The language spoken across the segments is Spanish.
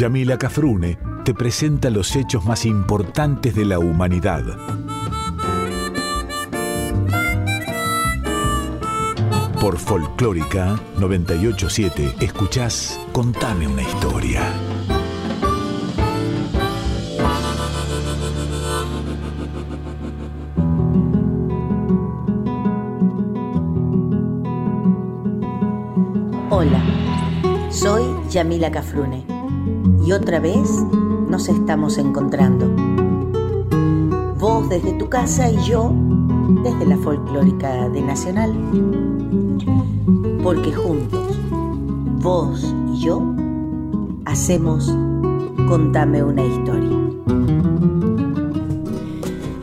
Yamila Cafrune te presenta los hechos más importantes de la humanidad. Por Folclórica 987 escuchás Contame una historia. Hola, soy Yamila Cafrune y otra vez nos estamos encontrando. Vos desde tu casa y yo desde la folclórica de Nacional. Porque juntos, vos y yo, hacemos Contame una historia.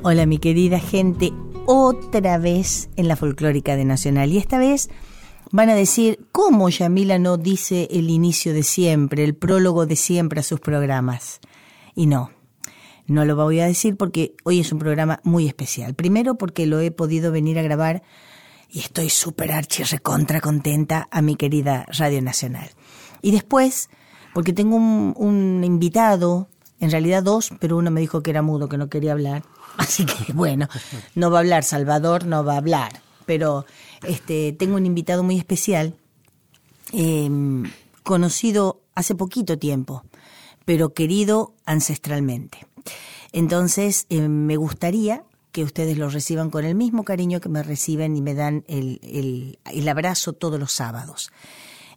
Hola mi querida gente, otra vez en la folclórica de Nacional. Y esta vez van a decir, ¿cómo Yamila no dice el inicio de siempre, el prólogo de siempre a sus programas? Y no, no lo voy a decir porque hoy es un programa muy especial. Primero porque lo he podido venir a grabar y estoy súper archi recontra contenta a mi querida Radio Nacional. Y después porque tengo un, un invitado, en realidad dos, pero uno me dijo que era mudo, que no quería hablar. Así que bueno, no va a hablar, Salvador no va a hablar. Pero este, tengo un invitado muy especial, em, conocido hace poquito tiempo, pero querido ancestralmente. Entonces, em, me gustaría que ustedes lo reciban con el mismo cariño que me reciben y me dan el, el, el abrazo todos los sábados.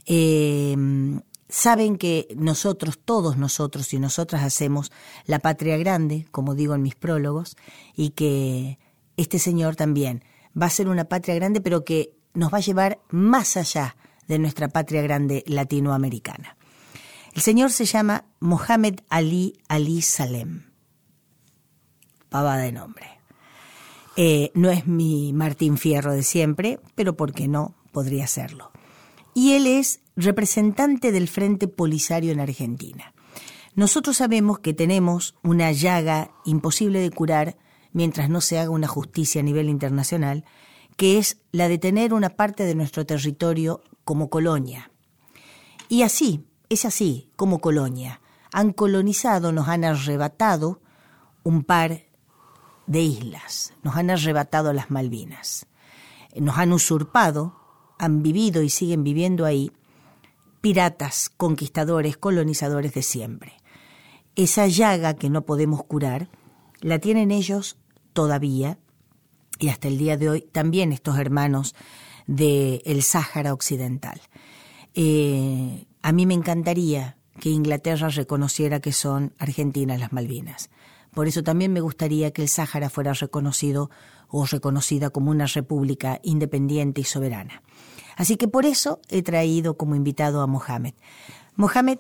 Em, saben que nosotros, todos nosotros y nosotras hacemos la patria grande, como digo en mis prólogos, y que este señor también va a ser una patria grande, pero que nos va a llevar más allá de nuestra patria grande latinoamericana. El señor se llama Mohamed Ali Ali Salem. Pavada de nombre. Eh, no es mi Martín Fierro de siempre, pero ¿por qué no? Podría serlo. Y él es representante del Frente Polisario en Argentina. Nosotros sabemos que tenemos una llaga imposible de curar mientras no se haga una justicia a nivel internacional, que es la de tener una parte de nuestro territorio como colonia. Y así, es así, como colonia. Han colonizado, nos han arrebatado un par de islas, nos han arrebatado las Malvinas, nos han usurpado, han vivido y siguen viviendo ahí piratas, conquistadores, colonizadores de siempre. Esa llaga que no podemos curar, la tienen ellos todavía, y hasta el día de hoy, también estos hermanos del el Sáhara Occidental. Eh, a mí me encantaría que Inglaterra reconociera que son argentinas las Malvinas. Por eso también me gustaría que el Sáhara fuera reconocido o reconocida como una república independiente y soberana. Así que por eso he traído como invitado a Mohamed. Mohamed,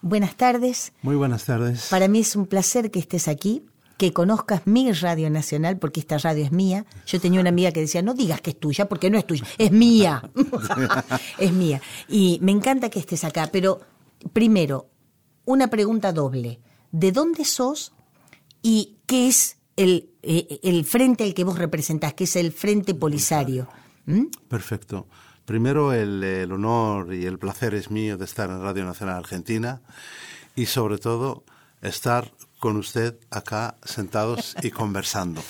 buenas tardes. Muy buenas tardes. Para mí es un placer que estés aquí que conozcas mi radio nacional, porque esta radio es mía. Yo tenía una amiga que decía, no digas que es tuya, porque no es tuya, es mía. es mía. Y me encanta que estés acá, pero primero, una pregunta doble. ¿De dónde sos y qué es el, eh, el frente al que vos representás, que es el Frente Polisario? ¿Mm? Perfecto. Primero, el, el honor y el placer es mío de estar en Radio Nacional Argentina y sobre todo estar con usted acá sentados y conversando.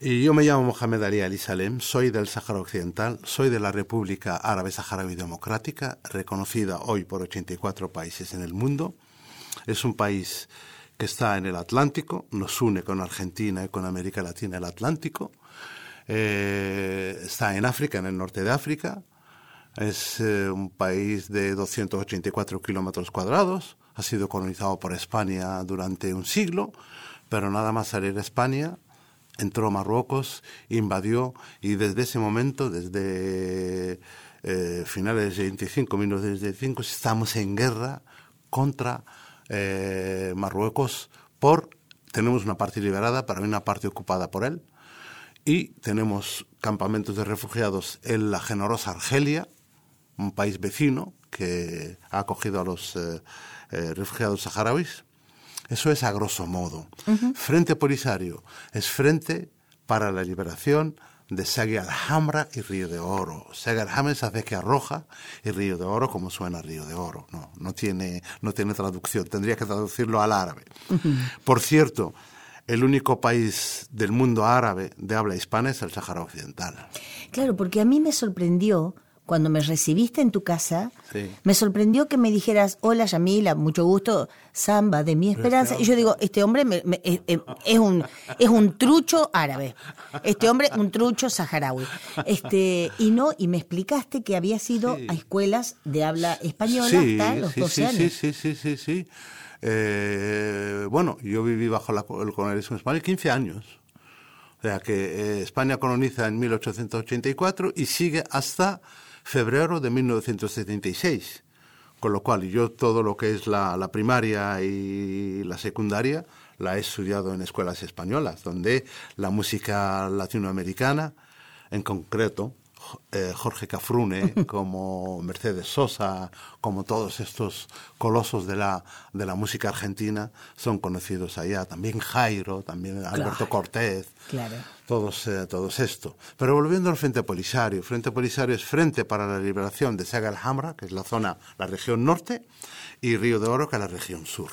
Y yo me llamo Mohamed Ali Ali Salem, soy del Sáhara Occidental, soy de la República Árabe Saharaui Democrática, reconocida hoy por 84 países en el mundo. Es un país que está en el Atlántico, nos une con Argentina y con América Latina el Atlántico. Eh, está en África, en el norte de África. Es eh, un país de 284 kilómetros cuadrados ha sido colonizado por España durante un siglo, pero nada más salir de España, entró Marruecos, invadió y desde ese momento, desde eh, finales de 25, 1925, estamos en guerra contra eh, Marruecos por, tenemos una parte liberada, pero hay una parte ocupada por él, y tenemos campamentos de refugiados en la generosa Argelia, un país vecino que ha acogido a los eh, eh, refugiados saharauis. Eso es a grosso modo. Frente Polisario es frente para la liberación de Segui Alhambra y Río de Oro. Segui Alhambra es acequia roja y Río de Oro como suena Río de Oro. No, no tiene, no tiene traducción, tendría que traducirlo al árabe. Por cierto, el único país del mundo árabe de habla hispana es el Sáhara Occidental. Claro, porque a mí me sorprendió cuando me recibiste en tu casa, me sorprendió que me dijeras, hola Yamila, mucho gusto, Samba de mi esperanza. Y yo digo, este hombre es, un, es un trucho árabe, este hombre un trucho saharaui. Este, y no, y me explicaste que había sido a escuelas de habla española hasta los 12 años. Sí, sí, sí, sí, eh, bueno, yo viví bajo el colonialismo español 15 años. O sea que eh, España coloniza en 1884 y sigue hasta febrero de 1976. Con lo cual, yo todo lo que es la, la primaria y la secundaria la he estudiado en escuelas españolas, donde la música latinoamericana, en concreto, Jorge Cafrune, como Mercedes Sosa, como todos estos colosos de la, de la música argentina, son conocidos allá. También Jairo, también Alberto Cortés, todos, eh, todos esto. Pero volviendo al Frente Polisario, Frente Polisario es Frente para la Liberación de Saga Alhambra, que es la zona, la región norte, y Río de Oro, que es la región sur.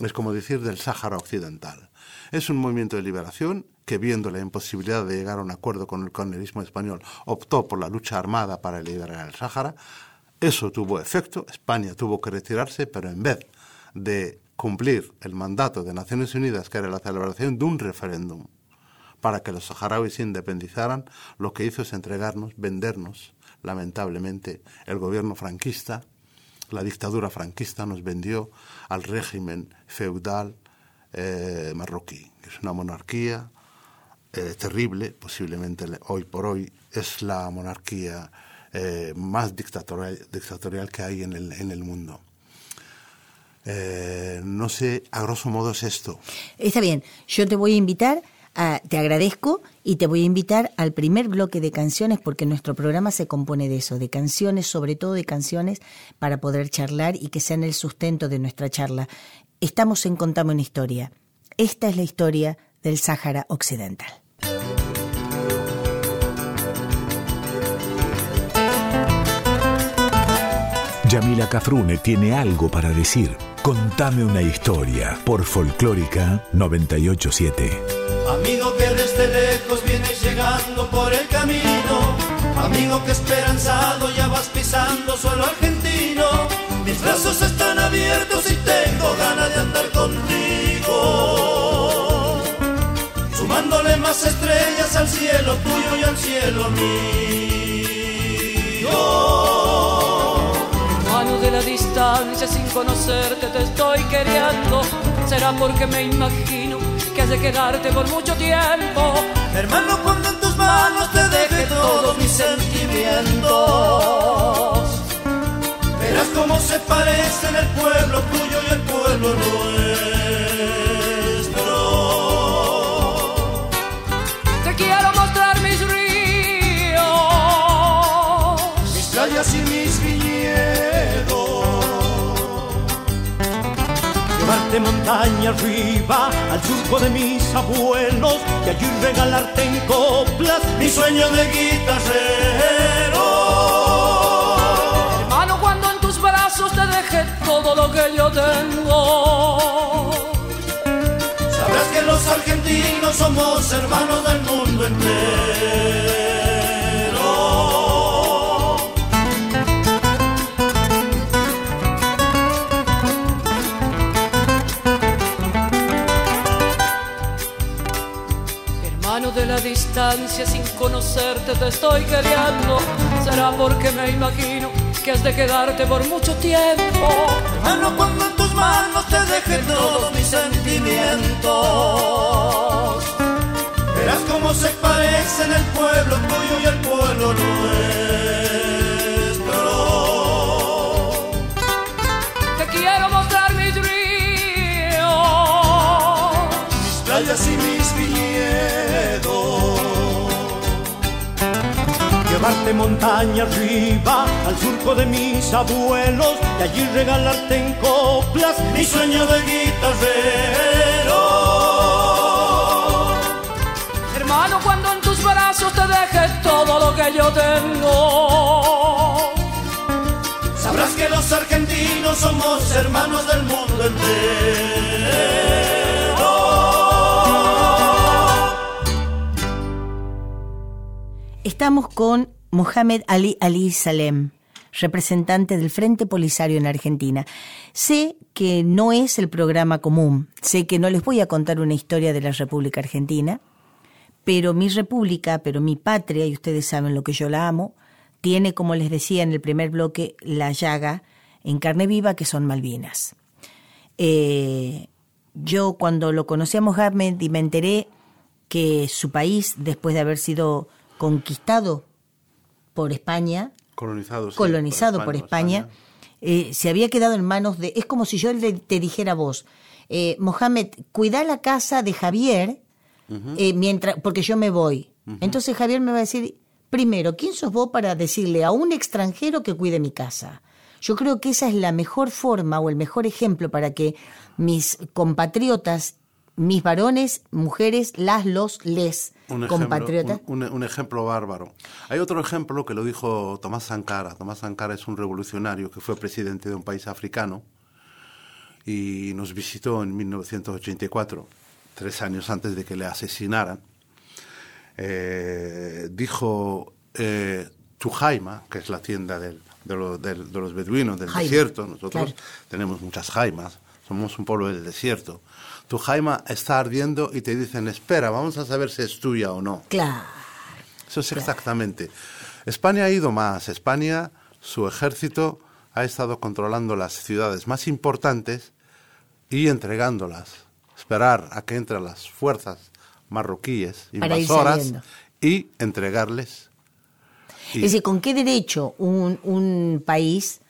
Es como decir del Sáhara Occidental. Es un movimiento de liberación que, viendo la imposibilidad de llegar a un acuerdo con el colonialismo español, optó por la lucha armada para liberar el Sáhara. Eso tuvo efecto, España tuvo que retirarse, pero en vez de cumplir el mandato de Naciones Unidas, que era la celebración de un referéndum para que los saharauis se independizaran, lo que hizo es entregarnos, vendernos, lamentablemente, el gobierno franquista, la dictadura franquista nos vendió al régimen feudal eh, marroquí, que es una monarquía eh, terrible, posiblemente hoy por hoy es la monarquía eh, más dictatorial, dictatorial, que hay en el, en el mundo. Eh, no sé, a grosso modo es esto. Está bien, yo te voy a invitar, te agradezco y te voy a invitar al primer bloque de canciones porque nuestro programa se compone de eso, de canciones, sobre todo de canciones para poder charlar y que sean el sustento de nuestra charla. Estamos en Contame una historia. Esta es la historia del Sáhara Occidental. Yamila Cafrune tiene algo para decir. Contame una historia por Folclórica 987. Amigo que desde lejos vienes llegando por el camino. Amigo que esperanzado ya vas pisando suelo argentino. Mis brazos están abiertos y tengo ganas de andar contigo. Sumándole más estrellas al cielo tuyo y al cielo mío de la distancia sin conocerte te estoy queriendo. Será porque me imagino que has de quedarte por mucho tiempo. Hermano, cuando en tus manos te deje todos mis sentimientos. Verás cómo se parecen el pueblo tuyo y el pueblo nuestro. Te quiero mostrar mis ríos, mis playas y mis llevarte montaña arriba al surco de mis abuelos y allí regalarte en coplas mi sueño de guitarrero. Brazos te deje todo lo que yo tengo. Sabrás que los argentinos somos hermanos del mundo entero. de la distancia sin conocerte te estoy queriendo. Será porque me imagino que has de quedarte por mucho tiempo. Hermano, cuando en tus manos te deje todos mis sentimientos. Verás cómo se parecen el pueblo tuyo y el pueblo nuestro. Te quiero mostrar mis ríos, mis playas y mis llevarte montaña arriba al surco de mis abuelos y allí regalarte en coplas mi sueño de guitarrero. Hermano, cuando en tus brazos usted deje todo lo que yo tengo. Sabrás que los argentinos somos hermanos del mundo entero. Estamos con Mohamed Ali Ali Salem, representante del Frente Polisario en Argentina. Sé que no es el programa común, sé que no les voy a contar una historia de la República Argentina, pero mi república, pero mi patria, y ustedes saben lo que yo la amo, tiene, como les decía en el primer bloque, la llaga en carne viva que son Malvinas. Eh, yo cuando lo conocí a Mohamed y me enteré que su país, después de haber sido conquistado por España, colonizado, sí, colonizado por España, eh, se había quedado en manos de... Es como si yo te dijera a vos, eh, Mohamed, cuida la casa de Javier, uh -huh. eh, mientras, porque yo me voy. Uh -huh. Entonces Javier me va a decir, primero, ¿quién sos vos para decirle a un extranjero que cuide mi casa? Yo creo que esa es la mejor forma o el mejor ejemplo para que mis compatriotas, mis varones, mujeres, las, los, les, un. Ejemplo, un, un, un, ejemplo bárbaro. Hay otro ejemplo que lo dijo Tomás Sankara. Tomás Sankara es un revolucionario que fue presidente de un país africano y nos visitó en 1984, tres años antes de que le asesinaran. Eh, dijo eh, Tujaima, que es la tienda del, de, lo, de, de, los beduinos del desierto. Nosotros claro. tenemos muchas jaimas, somos un pueblo del desierto. Tu jaima está ardiendo y te dicen, espera, vamos a saber si es tuya o no. Claro. Eso es exactamente. España ha ido más. España, su ejército ha estado controlando las ciudades más importantes y entregándolas. Esperar a que entren las fuerzas marroquíes, invasoras, y entregarles. Y... Es decir, ¿con qué derecho un, un país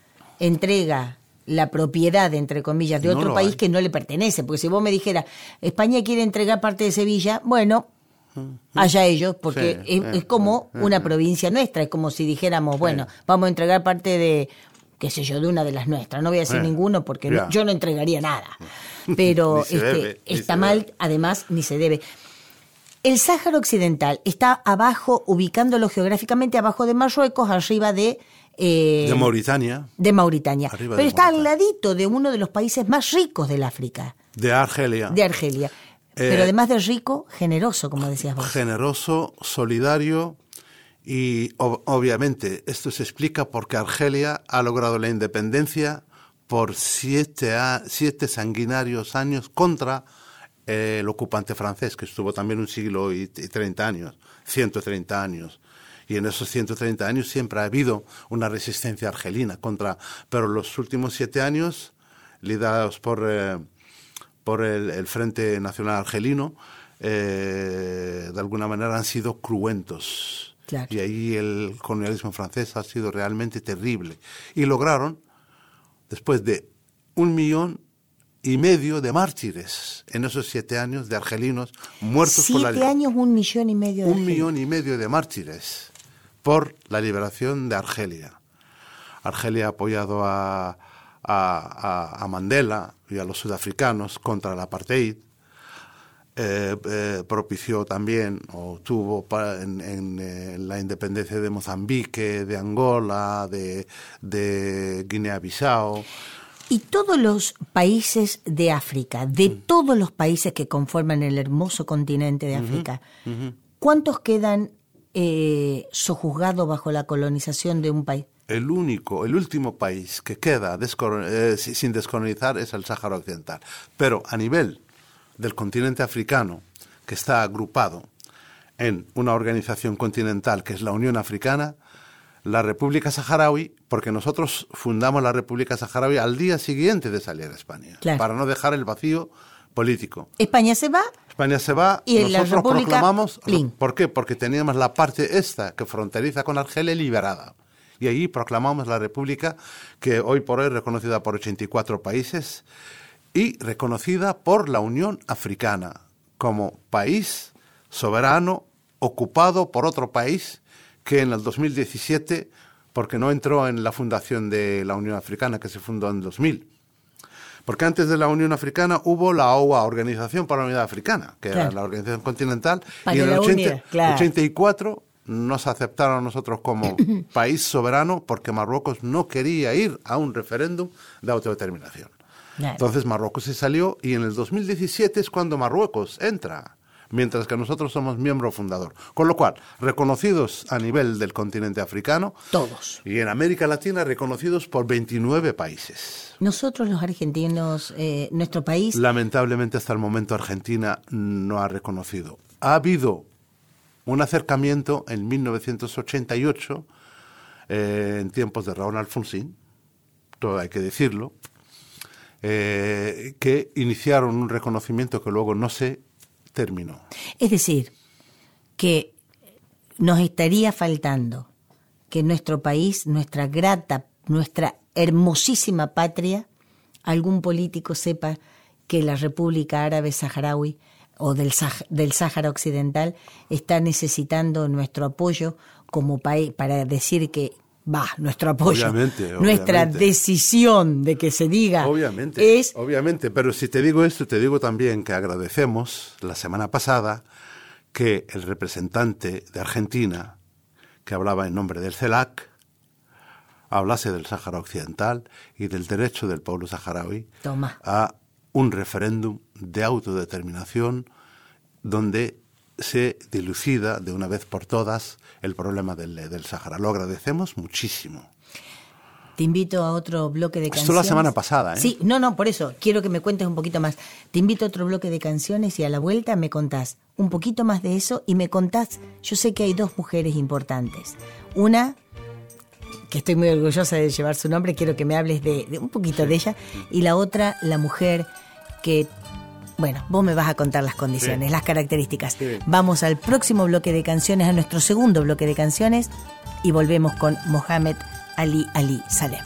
entrega la propiedad, entre comillas, de otro país hay. que no le pertenece. Porque si vos me dijeras, España quiere entregar parte de Sevilla, bueno, allá ellos, porque sí, es, es, como una provincia nuestra. Es como si dijéramos, bueno, vamos a entregar parte de, qué sé yo, de una de las nuestras. No voy a decir ninguno porque no, yo no entregaría nada. Pero este, debe, está mal, debe. además, ni se debe. El Sáhara Occidental está abajo, ubicándolo geográficamente abajo de Marruecos, arriba de eh, de Mauritania. De Mauritania. Arriba Pero de está Mauritania. al ladito de uno de los países más ricos del África. De Argelia. De Argelia. Eh, Pero además de rico, generoso, como decías vos. Generoso, solidario y ob obviamente esto se explica porque Argelia ha logrado la independencia por siete, siete sanguinarios años contra eh, el ocupante francés, que estuvo también un siglo y, y 30 años, 130 años y en esos 130 años siempre ha habido una resistencia argelina contra, pero los últimos siete años, liderados por, eh, por el, el, Frente Nacional Argelino, eh, de alguna manera han sido cruentos. Claro. Y ahí el colonialismo francés ha sido realmente terrible. Y lograron, después de un millón y medio de mártires en esos siete años de argelinos muertos siete por la Siete años, un millón y medio de Un millón y medio de mártires por la liberación de Argelia. Argelia ha apoyado a, a, a Mandela y a los sudafricanos contra el apartheid. Eh, eh, propició también o tuvo para, en, en, en, eh, la independencia de Mozambique, de Angola, de, de Guinea-Bissau. Y todos los países de África, de mm. todos los países que conforman el hermoso continente de África. ¿cuántos quedan eh, sojuzgados bajo la colonización de un país? El único, el último país que queda eh, sin descolonizar es el Sáhara Occidental. Pero a nivel del continente africano, que está agrupado en una organización continental que es la Unión Africana, la República Saharaui, porque nosotros fundamos la República Saharaui al día siguiente de salir a España, claro. para no dejar el vacío político. España se va. España se va y nosotros la República, proclamamos. Plin. ¿Por qué? Porque teníamos la parte esta que fronteriza con Argelia liberada. Y ahí proclamamos la República que hoy por hoy es reconocida por 84 países y reconocida por la Unión Africana como país soberano ocupado por otro país que en el 2017, porque no entró en la fundación de la Unión Africana, que se fundó en 2000. Porque antes de la Unión Africana hubo la OA, Organización para la Unidad Africana, que claro. era la organización continental, para y en el 80, unidad, claro. 84 nos aceptaron a nosotros como país soberano porque Marruecos no quería ir a un referéndum de autodeterminación. Claro. Entonces Marruecos se salió y en el 2017 es cuando Marruecos entra, mientras que nosotros somos miembro fundador. Con lo cual, reconocidos a nivel del continente africano Todos. y en América Latina reconocidos por 29 países. Nosotros los argentinos, eh, nuestro país, Lamentablemente hasta el momento Argentina no ha reconocido. Ha habido un acercamiento en 1988, eh, en tiempos de Raúl Alfonsín, todo hay que decirlo, eh, que iniciaron un reconocimiento que luego no se es decir, que nos estaría faltando que nuestro país, nuestra grata, nuestra hermosísima patria, algún político sepa que la República Árabe Saharaui o del, del Sáhara Occidental está necesitando nuestro apoyo como país para decir que va, nuestro apoyo, Obviamente, nuestra obviamente. decisión de que se diga Obviamente, es obviamente, pero si te digo esto, te digo también que agradecemos la semana pasada que el representante de Argentina, que hablaba en nombre del CELAC, hablase del Sáhara Occidental y del derecho del pueblo saharaui Toma. a un referéndum de autodeterminación donde se dilucida de una vez por todas el problema del, del Sáhara. Lo agradecemos muchísimo. Te invito a otro bloque de Esto canciones. la semana pasada, ¿eh? Sí, no, no, por eso. Quiero que me cuentes un poquito más. Te invito a otro bloque de canciones y a la vuelta me contás un poquito más de eso y me contás, yo sé que hay dos mujeres importantes. Una, que estoy muy orgullosa de llevar su nombre, quiero que me hables de, de un poquito de ella. Y la otra, la mujer que... Bueno, vos me vas a contar las condiciones, Sí. las características. Sí. Vamos al próximo bloque de canciones, a nuestro segundo bloque de canciones, y volvemos con Mohamed Ali Ali Salem.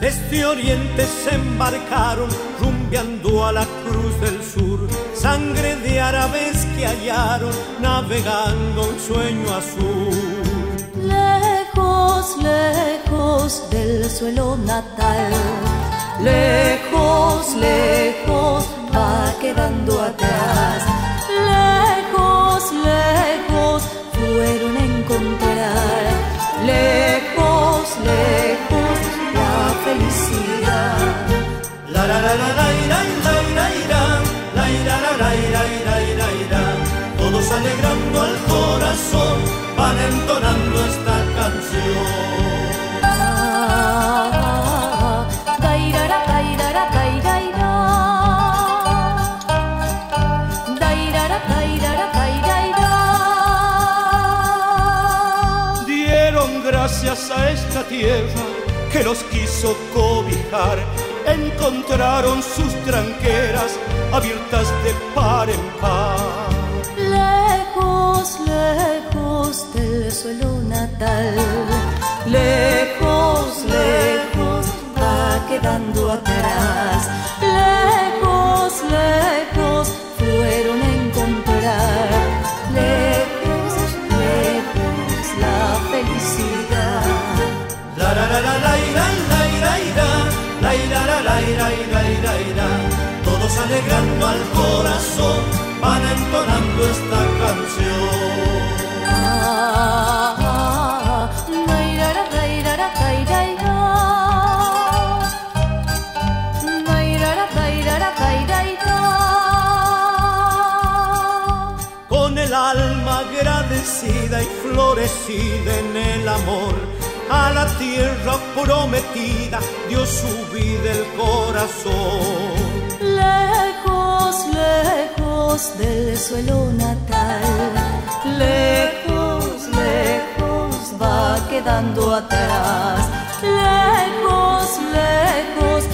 Desde Oriente se embarcaron rumbeando a la cruz del sur, sangre de árabes que hallaron navegando un sueño azul. Lejos, lejos del suelo natal, lejos, lejos va quedando atrás. Lejos, lejos fueron a encontrar, lejos, lejos la felicidad. La la la la la ira, ira, ira, la ira, la la ira, ira, ira, ira. Todos alegrando al corazón van entonando esta canción. A esta tierra que los quiso cobijar. Encontraron sus tranqueras abiertas de par en par. Lejos, lejos del suelo natal, lejos, lejos va quedando atrás, lejos, lejos Todos alegrando al corazón van entonando esta canción. Ah. Con el alma agradecida y florecida en el amor, a la tierra prometida dio su vida el corazón. Lejos, lejos del suelo natal, lejos, lejos va quedando atrás, lejos, lejos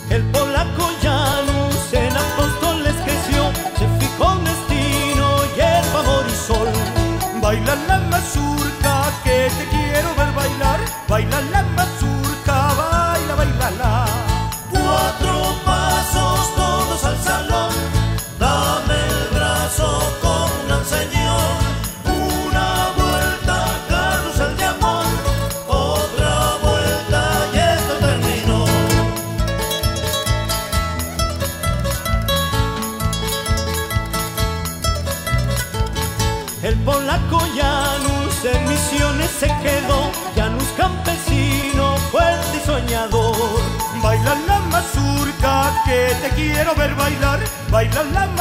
El polaco love my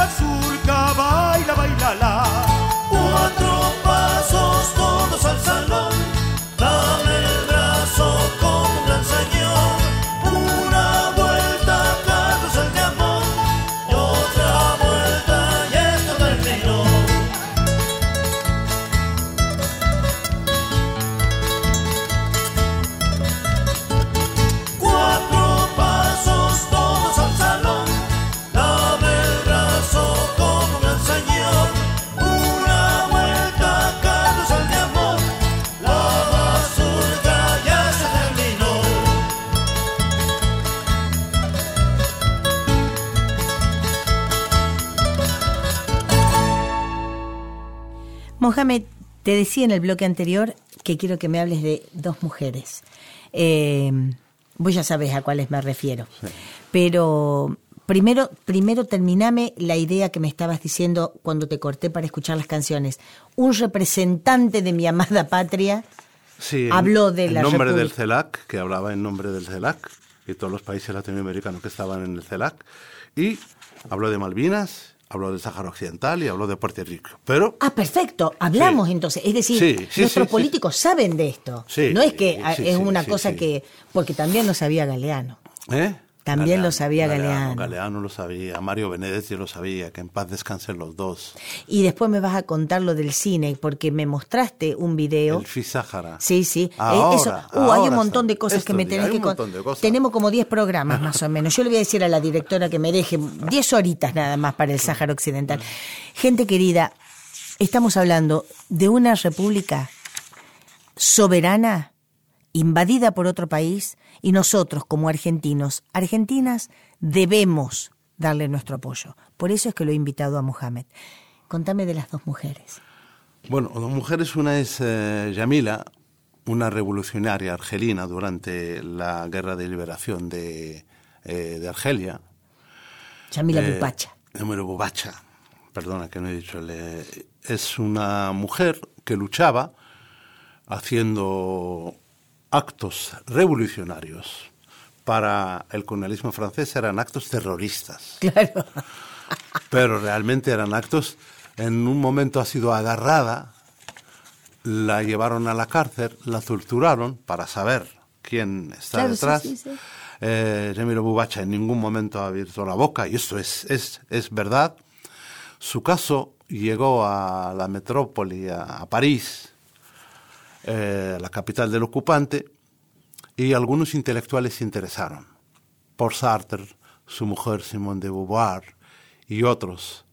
Mohamed, te decía en el bloque anterior que quiero que me hables de dos mujeres. Eh, vos ya sabes a cuáles me refiero. Pero primero, primero terminame la idea que me estabas diciendo cuando te corté para escuchar las canciones. Un representante de mi amada patria Sí, habló de en la nombre República. del CELAC, que hablaba en nombre del CELAC y todos los países latinoamericanos que estaban en el CELAC, y habló de Malvinas, habló del Sáhara Occidental y habló de Puerto Rico. Pero Ah, perfecto. Hablamos Sí. entonces. Es decir, Sí, sí, nuestros políticos saben de esto. No es que es una cosa que... Porque también lo sabía Galeano. ¿Eh? También lo sabía Galeano. Galeano lo sabía, Mario Benedetti lo sabía, que en paz descansen los dos. Y después me vas a contar lo del cine, porque me mostraste un video. El FI Sáhara. Sí, sí. Eh, Ahora, eso, uh, hay un montón de cosas que me tenés que contar. Tenemos como 10 programas más o menos. Yo le voy a decir a la directora que me deje 10 horitas nada más para el Sáhara Occidental. Gente querida, estamos hablando de una república soberana, invadida por otro país, y nosotros, como argentinos, argentinas, debemos darle nuestro apoyo. Por eso es que lo he invitado a Mohamed. Contame de las dos mujeres. Bueno, dos mujeres, una es eh, Yamila, una revolucionaria argelina durante la guerra de liberación de, eh, de Argelia. Yamila Eh, Bupacha. Número Bubacha, perdona que no he dicho. le- es una mujer que luchaba haciendo actos revolucionarios. Para el colonialismo francés eran actos terroristas. Claro. pero realmente eran actos. En un momento ha sido agarrada, la llevaron a la cárcel, la torturaron para saber quién está Claro, sí, detrás. sí, sí. Eh, Remiro Bubacha en ningún momento ha abierto la boca, y esto es, es, es verdad. Su caso llegó a la metrópoli, a, a París, eh, la capital del ocupante, y algunos intelectuales se interesaron. Por Sartre, su mujer Simone de Beauvoir y otros.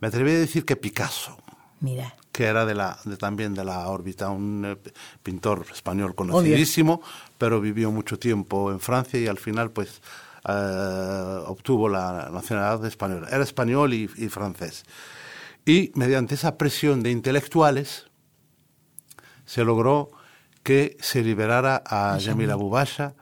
Me atreví a decir que Picasso, Mira. que era de la, de, también de la órbita, un eh, pintor español conocidísimo, pero vivió mucho tiempo en Francia y al final pues eh, obtuvo la nacionalidad española. Era español y, y francés. Y mediante esa presión de intelectuales se logró que se liberara a Yamila Bubasha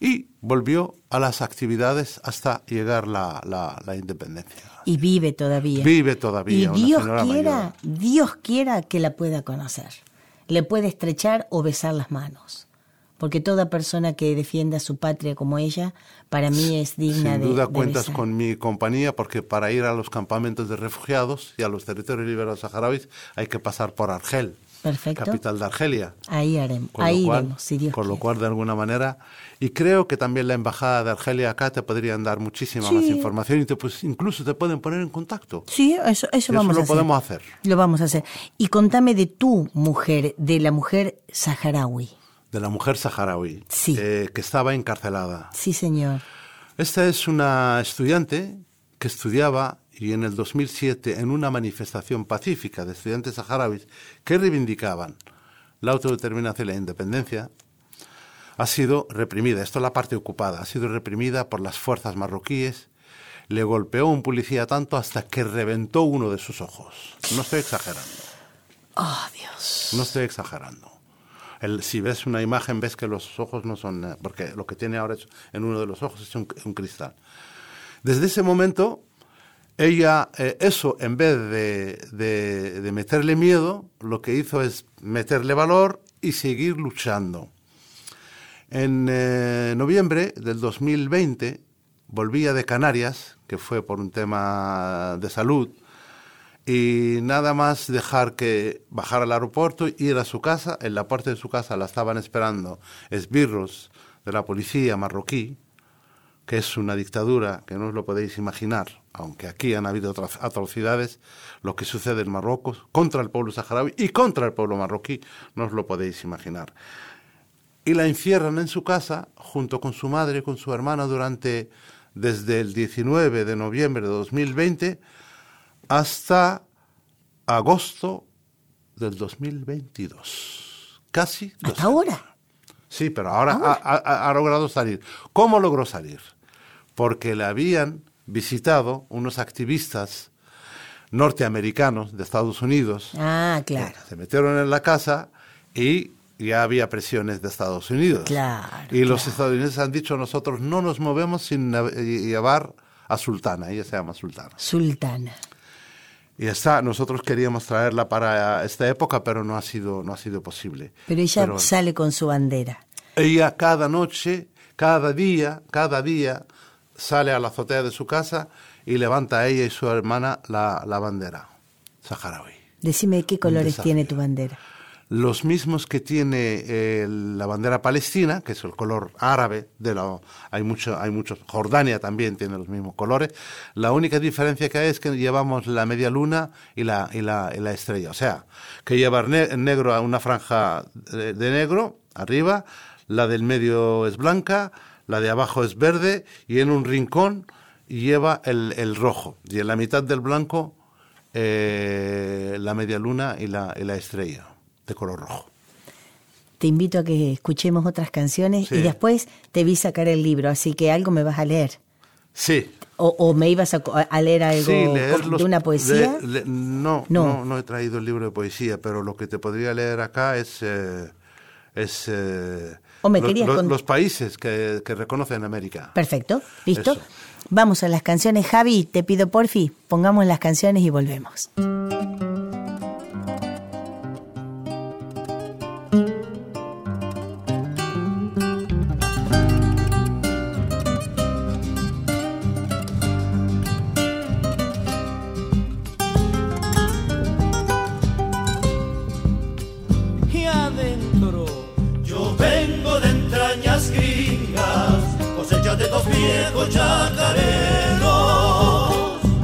y volvió a las actividades hasta llegar la, la, la independencia. Y vive todavía. Vive todavía, Y Dios quiera, mayor. Dios quiera que la pueda conocer. Le puede estrechar o besar las manos. Porque toda persona que defienda su patria como ella, para mí es digna Sin de. duda de cuentas besar. con mi compañía porque para ir a los campamentos de refugiados y a los territorios liberados saharauis hay que pasar por Argel. Perfecto. capital de Argelia. Ahí haremos, Con ahí lo cual, iremos, si Dios con lo cual, de alguna manera, y creo que también la embajada de Argelia acá te podrían dar muchísima Sí. más información y te, pues, incluso te pueden poner en contacto. Sí, eso, eso Eso vamos lo a hacer. podemos hacer. Lo vamos a hacer. Y contame de tu mujer, de la mujer saharaui. De la mujer saharaui, Sí. eh, que estaba encarcelada. Sí, señor. Esta es una estudiante que estudiaba y en el 2007 en una manifestación pacífica de estudiantes saharauis que reivindicaban la autodeterminación y la independencia, ha sido reprimida, esto es la parte ocupada, ha sido reprimida por las fuerzas marroquíes, le golpeó un policía tanto hasta que reventó uno de sus ojos. No estoy exagerando, Oh, Dios. no estoy exagerando. El- si ves una imagen ves que los ojos no son, eh, porque lo que tiene ahora es- en uno de los ojos es un, un cristal. Desde ese momento, ella, eh, eso en vez de, meterle miedo, lo que hizo es meterle valor y seguir luchando. En eh, noviembre del 2020 volvía de Canarias, que fue por un tema de salud, y nada más dejar que bajar al aeropuerto, ir a su casa, en la puerta de su casa la estaban esperando esbirros de la policía marroquí, que es una dictadura que no os lo podéis imaginar, aunque aquí han habido otras atrocidades, lo que sucede en Marruecos contra el pueblo saharaui y contra el pueblo marroquí, no os lo podéis imaginar. Y la encierran en su casa junto con su madre y con su hermana durante desde el 19 de noviembre de 2020 hasta agosto del 2022. Casi. dos ¿Hasta ahora? Sí, pero ahora ha, ha- ha logrado salir. ¿Cómo logró salir? Porque le habían visitado unos activistas norteamericanos de Estados Unidos. Ah, claro. Se metieron en la casa y ya había presiones de Estados Unidos. Claro, Y los claro. estadounidenses han dicho nosotros no nos movemos sin llevar a Sultana. Ella se llama Sultana. Sultana. Y está, nosotros queríamos traerla para esta época, pero no ha sido, no ha sido posible. Pero ella Pero- sale con su bandera. ella cada noche, cada día, cada día sale a la azotea de su casa y levanta a ella y su hermana la, la bandera saharaui. Decime qué colores tiene tu bandera. Los mismos que tiene eh, la bandera palestina, que es el color árabe, de la, hay mucho, hay muchos, Jordania también tiene los mismos colores. La única diferencia que hay es que llevamos la media luna y la, y la, y la estrella. O sea, que ne- en negro a una franja de, de negro arriba, la del medio es blanca, la de abajo es verde y en un rincón lleva el, el rojo. Y en la mitad del blanco eh, la media luna y la, y la estrella de color rojo. Te invito a que escuchemos otras canciones Sí. y después te vi sacar el libro, así que algo me vas a leer. Sí. O, o me ibas a, a leer algo Sí, los- de una poesía. le- le- no, No. no, no, he traído el libro de poesía, pero lo que te podría leer acá es, eh, es eh, O me querías lo- los países que, que reconocen América. Perfecto, ¿listo? Eso. Vamos a las canciones. Javi, te pido porfi, pongamos las canciones y volvemos. Viejos chacareros,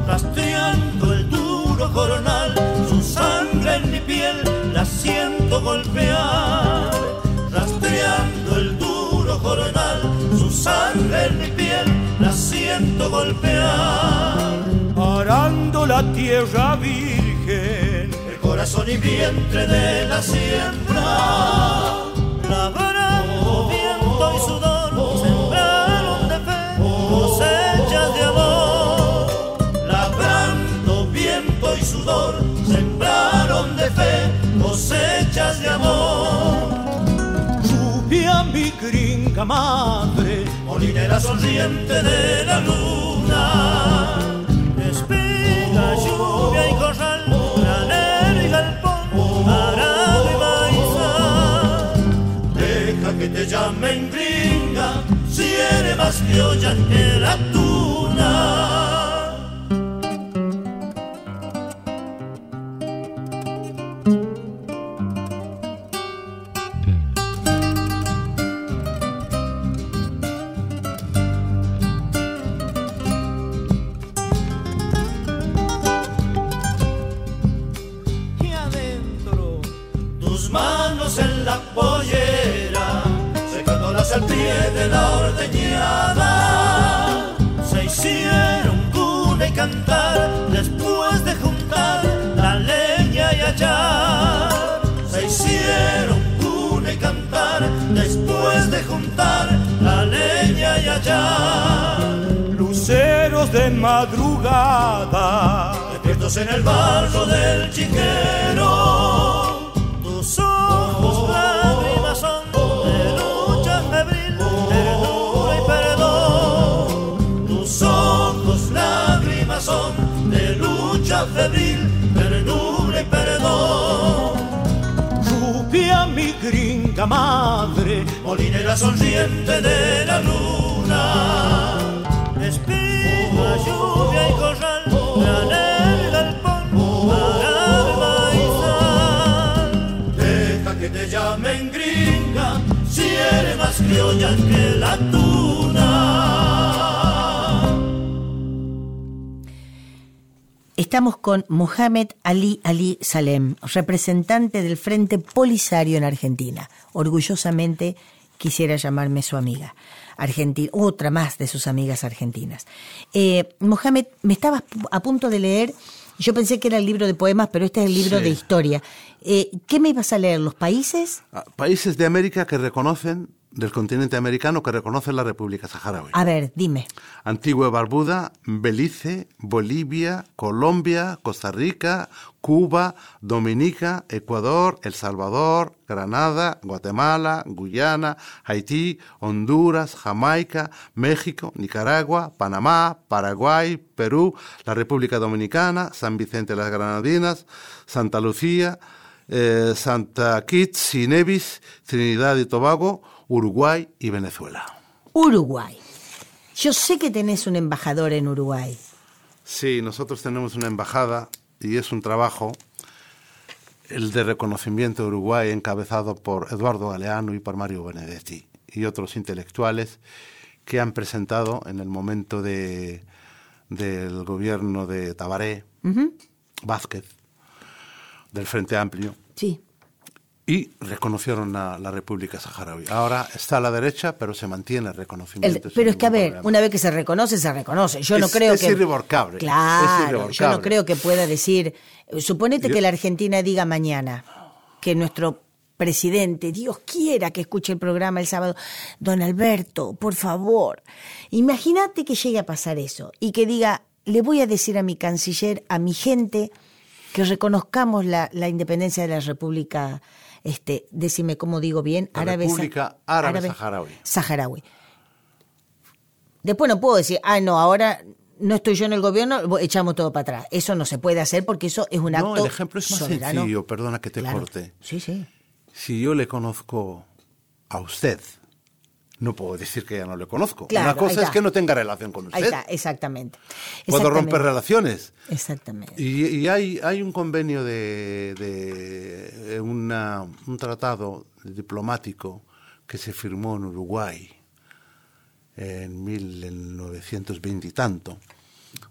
rastreando el duro coronal, su sangre en mi piel la siento golpear, rastreando el duro coronal, su sangre en mi piel la siento golpear, arando la tierra virgen. El corazón y vientre de la siembra. Labrando gringa madre, molinera sonriente de la luna. Espiga, lluvia y corral, granero y galpón, arado y maizal. Deja que te llamen gringa, si eres más criolla que la tuna. De madrugada, despiertos en el barro del chiquero. Tus ojos lágrimas son de lucha febril, ternura y perdón. Tus ojos lágrimas son de lucha febril, ternura y perdón. rubia mi gringa madre, molinera sonriente de la luna. Más que la tuna. Estamos con Mohamed Ali Ali Salem, representante del Frente Polisario en Argentina. Orgullosamente quisiera llamarme su amiga. Argentina, otra más de sus amigas argentinas. Eh, Mohamed, me estabas a punto de leer, yo pensé que era el libro de poemas, pero este es el libro Sí. de historia. Eh, ¿Qué me ibas a leer? ¿Los países? Ah, Países de América que reconocen, del continente americano, que reconocen la República Saharaui. A ver, dime. Antigua Barbuda, Belice, Bolivia, Colombia, Costa Rica, Cuba, Dominica, Ecuador, El Salvador, Granada, Guatemala, Guyana, Haití, Honduras, Jamaica, México, Nicaragua, Panamá, Paraguay, Perú, la República Dominicana, San Vicente de las Granadinas, Santa Lucía, eh, Santa Kitts y Nevis, Trinidad y Tobago, Uruguay y Venezuela. Uruguay. Yo sé que tenés un embajador en Uruguay. Sí, nosotros tenemos una embajada y es un trabajo, el de reconocimiento de Uruguay, encabezado por Eduardo Galeano y por Mario Benedetti y otros intelectuales que han presentado en el momento de, del gobierno de Tabaré, Vázquez, del Frente Amplio, Sí. Y reconocieron a la República Saharaui. Ahora está a la derecha, pero se mantiene el El- reconocimiento. sin pero es que, a ver, problema. una vez que se reconoce, se reconoce. Yo no creo es que. es Claro, yo no creo que pueda decir. Suponete Yo- que la Argentina diga mañana que nuestro presidente, Dios quiera que escuche el programa el sábado, don Alberto, por favor. Imagínate que llegue a pasar eso y que diga, le voy a decir a mi canciller, a mi gente, que reconozcamos la, la independencia de la República, este, decime cómo digo bien, La árabe, República Árabe Saharaui. Saharaui. Después no puedo decir, ah, no, ahora no estoy yo en el gobierno, echamos todo para atrás. Eso no se puede hacer porque eso es un acto No, el ejemplo es más soberano. sencillo, perdona que te Claro. corte. Sí, sí. Si yo le conozco a usted, no puedo decir que ya no le conozco. Claro, Una cosa es que no tenga relación con usted. Ahí está, exactamente. Puedo romper relaciones. Exactamente. Y, y hay, hay un convenio de, de una- un tratado diplomático que se firmó en Uruguay en 1920 y tanto,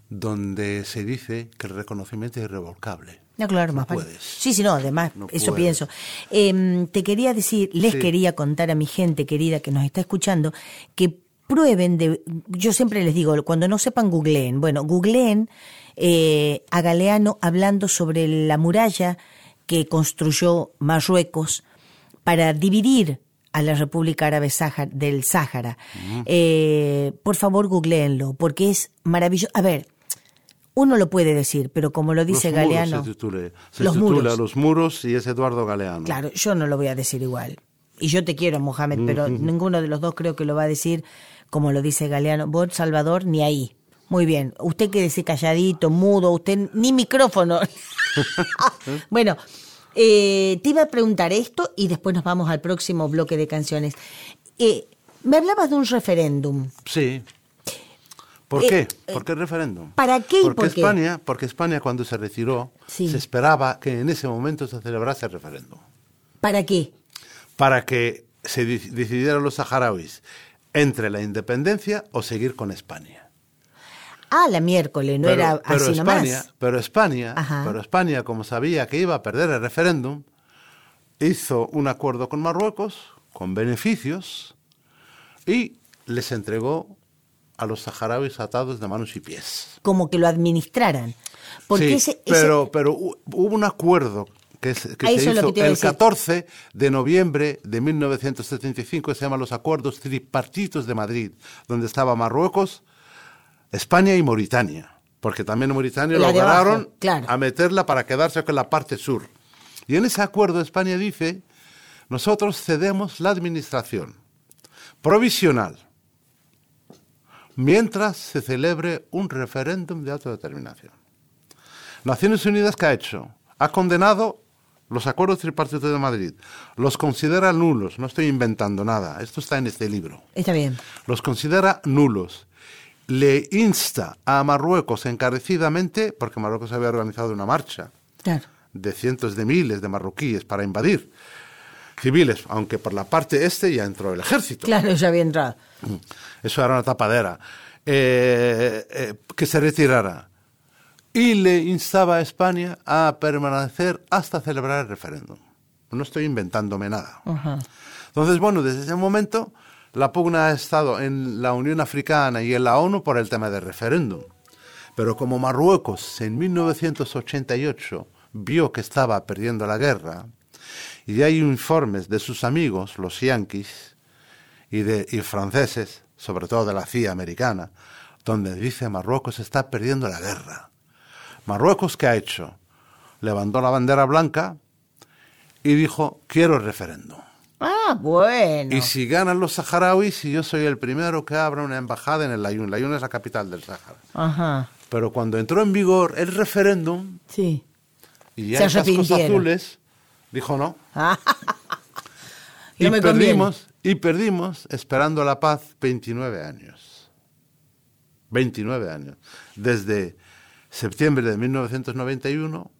donde se dice que el reconocimiento es irrevocable. No, claro, No más vale. puedes. Sí, sí, no, además, No eso puedes. pienso. Em, te quería decir, les Sí. quería contar a mi gente querida que nos está escuchando, que prueben de, yo siempre les digo, cuando no sepan, googleen. Bueno, googleen eh, a Galeano hablando sobre la muralla que construyó Marruecos para dividir a la República Árabe Sáhara- del Sáhara. Eh, por favor, googleenlo, porque es maravilloso. A ver, uno lo puede decir, pero como lo dice los muros Galeano. se titula, se los titula muros. Los muros y es Eduardo Galeano. Claro, yo no lo voy a decir igual. Y yo te quiero, Mohamed, pero ninguno de los dos creo que lo va a decir como lo dice Galeano. Vos, Salvador, ni ahí. Muy bien. Usted quédese calladito, mudo, usted ni micrófono. bueno, eh, te iba a preguntar esto y después nos vamos al próximo bloque de canciones. Eh, me hablabas de un referéndum. Sí. ¿Por Eh, qué? eh, ¿Por qué el referéndum? ¿para qué y porque por qué? España, Porque España cuando se retiró, Sí. se esperaba que en ese momento se celebrase el referéndum. ¿Para qué? Para que se di- decidieran los saharauis entre la independencia o seguir con España. Ah, la miércoles, no era pero así España, nomás. Pero España, Ajá. pero España, como sabía que iba a perder el referéndum, hizo un acuerdo con Marruecos, con beneficios, y les entregó a los saharauis atados de manos y pies. Como que lo administraran. Porque Sí, ese, ese- pero, pero hu- hubo un acuerdo que, se- que hizo que el decir. 14 de noviembre de 1975, que se llaman los Acuerdos Tripartitos de Madrid, donde estaba Marruecos, España y Mauritania. Porque también Mauritania La abajo, lograron claro. a meterla para quedarse con la parte sur. Y en ese acuerdo España dice, nosotros cedemos la administración provisional mientras se celebre un referéndum de autodeterminación. Naciones Unidas, ¿qué ha hecho? Ha condenado los acuerdos tripartitos de Madrid. Los considera nulos. No estoy inventando nada. Esto está en este libro. Está bien. Los considera nulos. Le insta a Marruecos encarecidamente, porque Marruecos había organizado una marcha Claro. de cientos de miles de marroquíes para invadir civiles, aunque por la parte este ya entró el ejército. Claro, ya había entrado. Eso era una tapadera. Eh, eh, que se retirara. Y le instaba a España a permanecer hasta celebrar el referéndum. No estoy inventándome nada. Entonces, bueno, desde ese momento la pugna ha estado en la Unión Africana y en la ONU por el tema del referéndum. Pero como Marruecos en 1988 vio que estaba perdiendo la guerra, y hay informes de sus amigos, los yanquis, y, de, y franceses, sobre todo de la CIA americana, donde dice Marruecos está perdiendo la guerra. Marruecos, ¿qué ha hecho? Levantó la bandera blanca y dijo, quiero el referéndum. Ah, bueno. Y si ganan los saharauis, yo soy el primero que abra una embajada en el Layún. Layún es la capital del Sahara. Ajá. Pero cuando entró en vigor el referéndum Sí. y Se ya hay cascos azules, dijo no. Y No perdimos, y perdimos, esperando la paz, 29 años. 29 años. Desde septiembre de 1991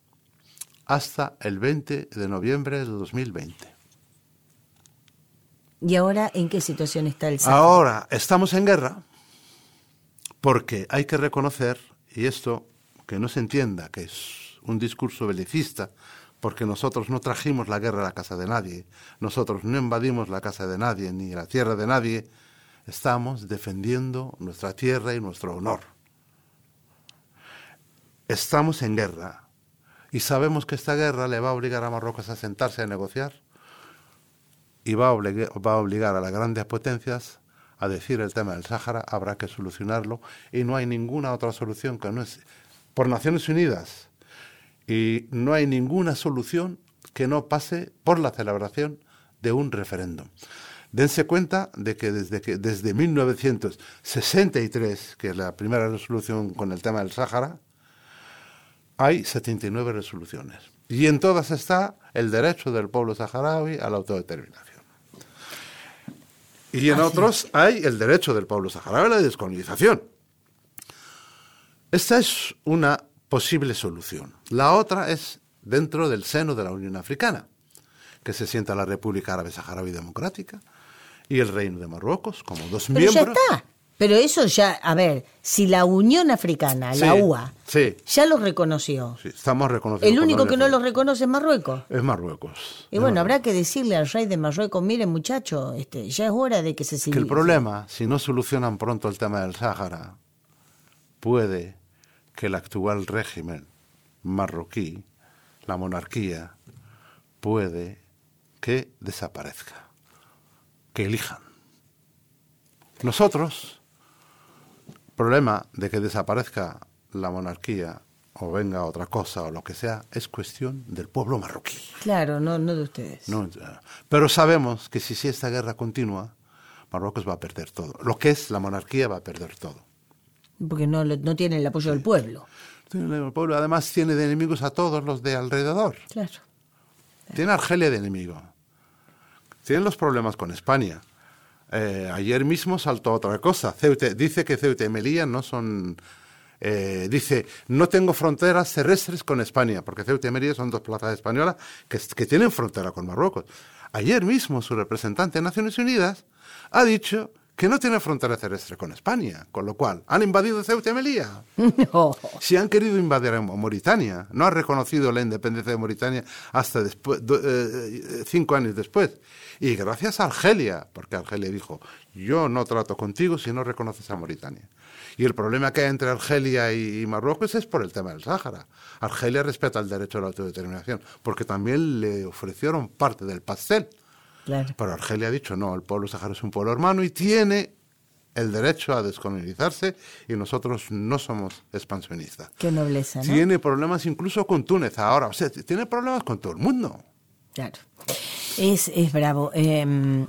hasta el 20 de noviembre de 2020. ¿Y ahora en qué situación está el Sahara? Ahora estamos en guerra porque hay que reconocer, y esto que no se entienda que es un discurso belicista, porque nosotros no trajimos la guerra a la casa de nadie, nosotros no invadimos la casa de nadie ni la tierra de nadie, estamos defendiendo nuestra tierra y nuestro honor. Estamos en guerra y sabemos que esta guerra le va a obligar a Marruecos a sentarse a negociar y va a, obligar, a las grandes potencias a decir el tema del Sáhara, habrá que solucionarlo y no hay ninguna otra solución que no es por Naciones Unidas y no hay ninguna solución que no pase por la celebración de un referéndum. Dense cuenta de que desde, que desde 1963, que es la primera resolución con el tema del Sáhara, hay 79 resoluciones. Y en todas está el derecho del pueblo saharaui a la autodeterminación. Y en otros hay el derecho del pueblo saharaui a la descolonización. Esta es una posible solución. La otra es dentro del seno de la Unión Africana, que se sienta la República Árabe Saharaui Democrática y el Reino de Marruecos como dos Pero ya miembros. está. Pero eso ya, a ver, si la Unión Africana, la UA, sí. ya lo reconoció. Sí, estamos reconociendo. El único que no lo referente. reconoce es Marruecos. es Marruecos. Y bueno, Marruecos. habrá que decirle al rey de Marruecos, mire muchacho, este, ya es hora de que se que civilice. el problema, si no solucionan pronto el tema del Sáhara, puede que el actual régimen marroquí, la monarquía, puede que desaparezca, que elijan. Nosotros, problema de que desaparezca la monarquía o venga otra cosa o lo que sea, es cuestión del pueblo marroquí. Claro, no, no de ustedes. No, pero sabemos que si, si esta guerra continúa, Marruecos va a perder todo. Lo que es la monarquía va a perder todo. Porque no, no tienen el apoyo del pueblo. El pueblo además tiene de enemigos a todos los de alrededor. Claro. Tiene a Argelia de enemigo. Tienen los problemas con España. Eh, ayer mismo saltó otra cosa. Ceuta, dice que Ceuta y Melilla no son... eh, dice, no tengo fronteras terrestres con España, porque Ceuta y Melilla son dos plazas españolas que, que tienen frontera con Marruecos. Ayer mismo su representante en Naciones Unidas ha dicho que no tiene frontera terrestre con España, con lo cual han invadido Ceuta y Melilla. No. Si han querido invadir a Mauritania, no han reconocido la independencia de Mauritania hasta después, do- eh, cinco años después. Y gracias a Argelia, porque Argelia dijo, yo no trato contigo si no reconoces a Mauritania. Y el problema que hay entre Argelia y, y Marruecos es por el tema del Sáhara. Argelia respeta el derecho a la autodeterminación, porque también le ofrecieron parte del pastel. Claro. Pero Argelia ha dicho, no, el pueblo saharaui es un pueblo hermano y tiene el derecho a descolonizarse y nosotros no somos expansionistas. Qué nobleza, ¿no? Tiene problemas incluso con Túnez ahora, o sea, tiene problemas con todo el mundo. Claro. Es, es bravo. Eh,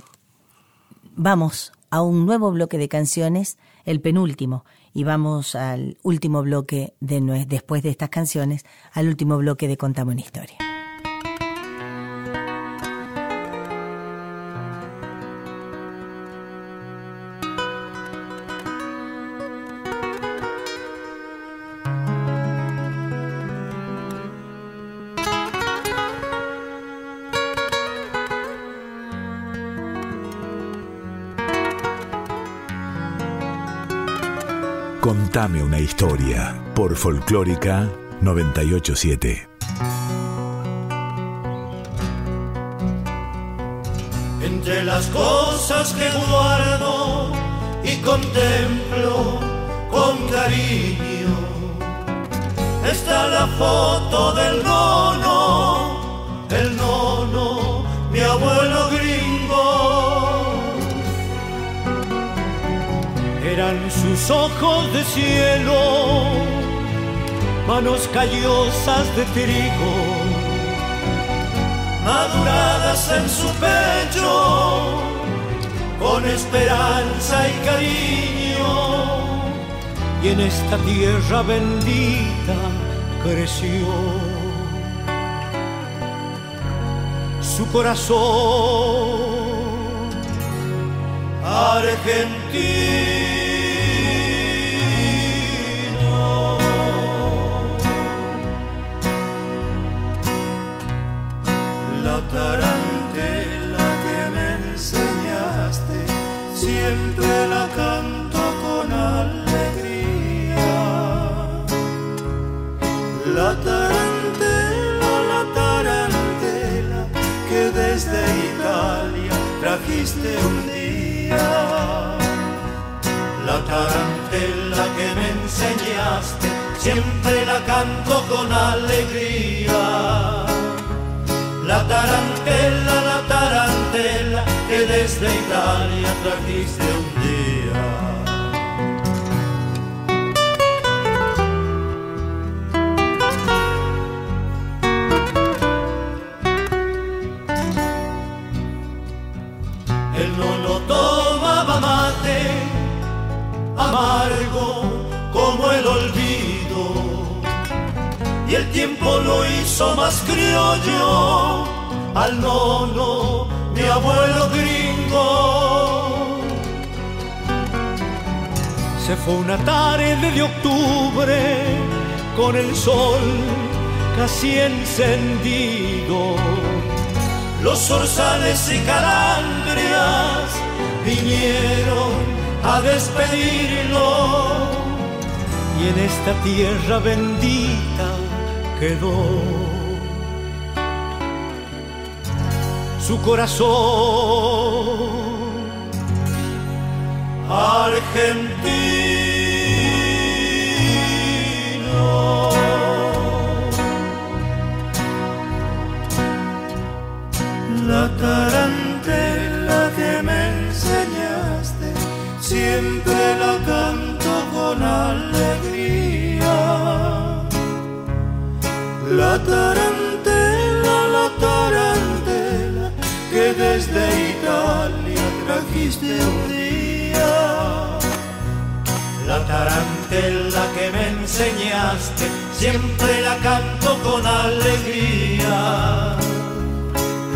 vamos a un nuevo bloque de canciones, el penúltimo, y vamos al último bloque de después de estas canciones, al último bloque de Contame una historia. Contame una historia por Folclórica 987. Entre las cosas que guardo y contemplo con cariño está la foto del nono, el nono, mi abuelo Eran sus ojos de cielo, manos callosas de trigo, maduradas en su pecho, con esperanza y cariño. y en esta tierra bendita creció. Su corazón argentino. La tarantela que me enseñaste, siempre la canto con alegría. La tarantela, la tarantela que desde Italia trajiste un día. La tarantela que me enseñaste, siempre la canto con alegría. La tarantela, la tarantela que desde Italia trajiste un día. Él no lo tomaba mate, amargo como el olvido. Y el tiempo lo hizo más criollo al nono, mi abuelo gringo. Se fue una tarde de octubre con el sol casi encendido. Los zorzales y calandrias vinieron a despedirlo. y en esta tierra bendita quedó. Su corazón argentino. La tarantela que me enseñaste, siempre la canto con alegría. La tarantela, desde Italia trajiste un día. La tarantela que me enseñaste, siempre la canto con alegría.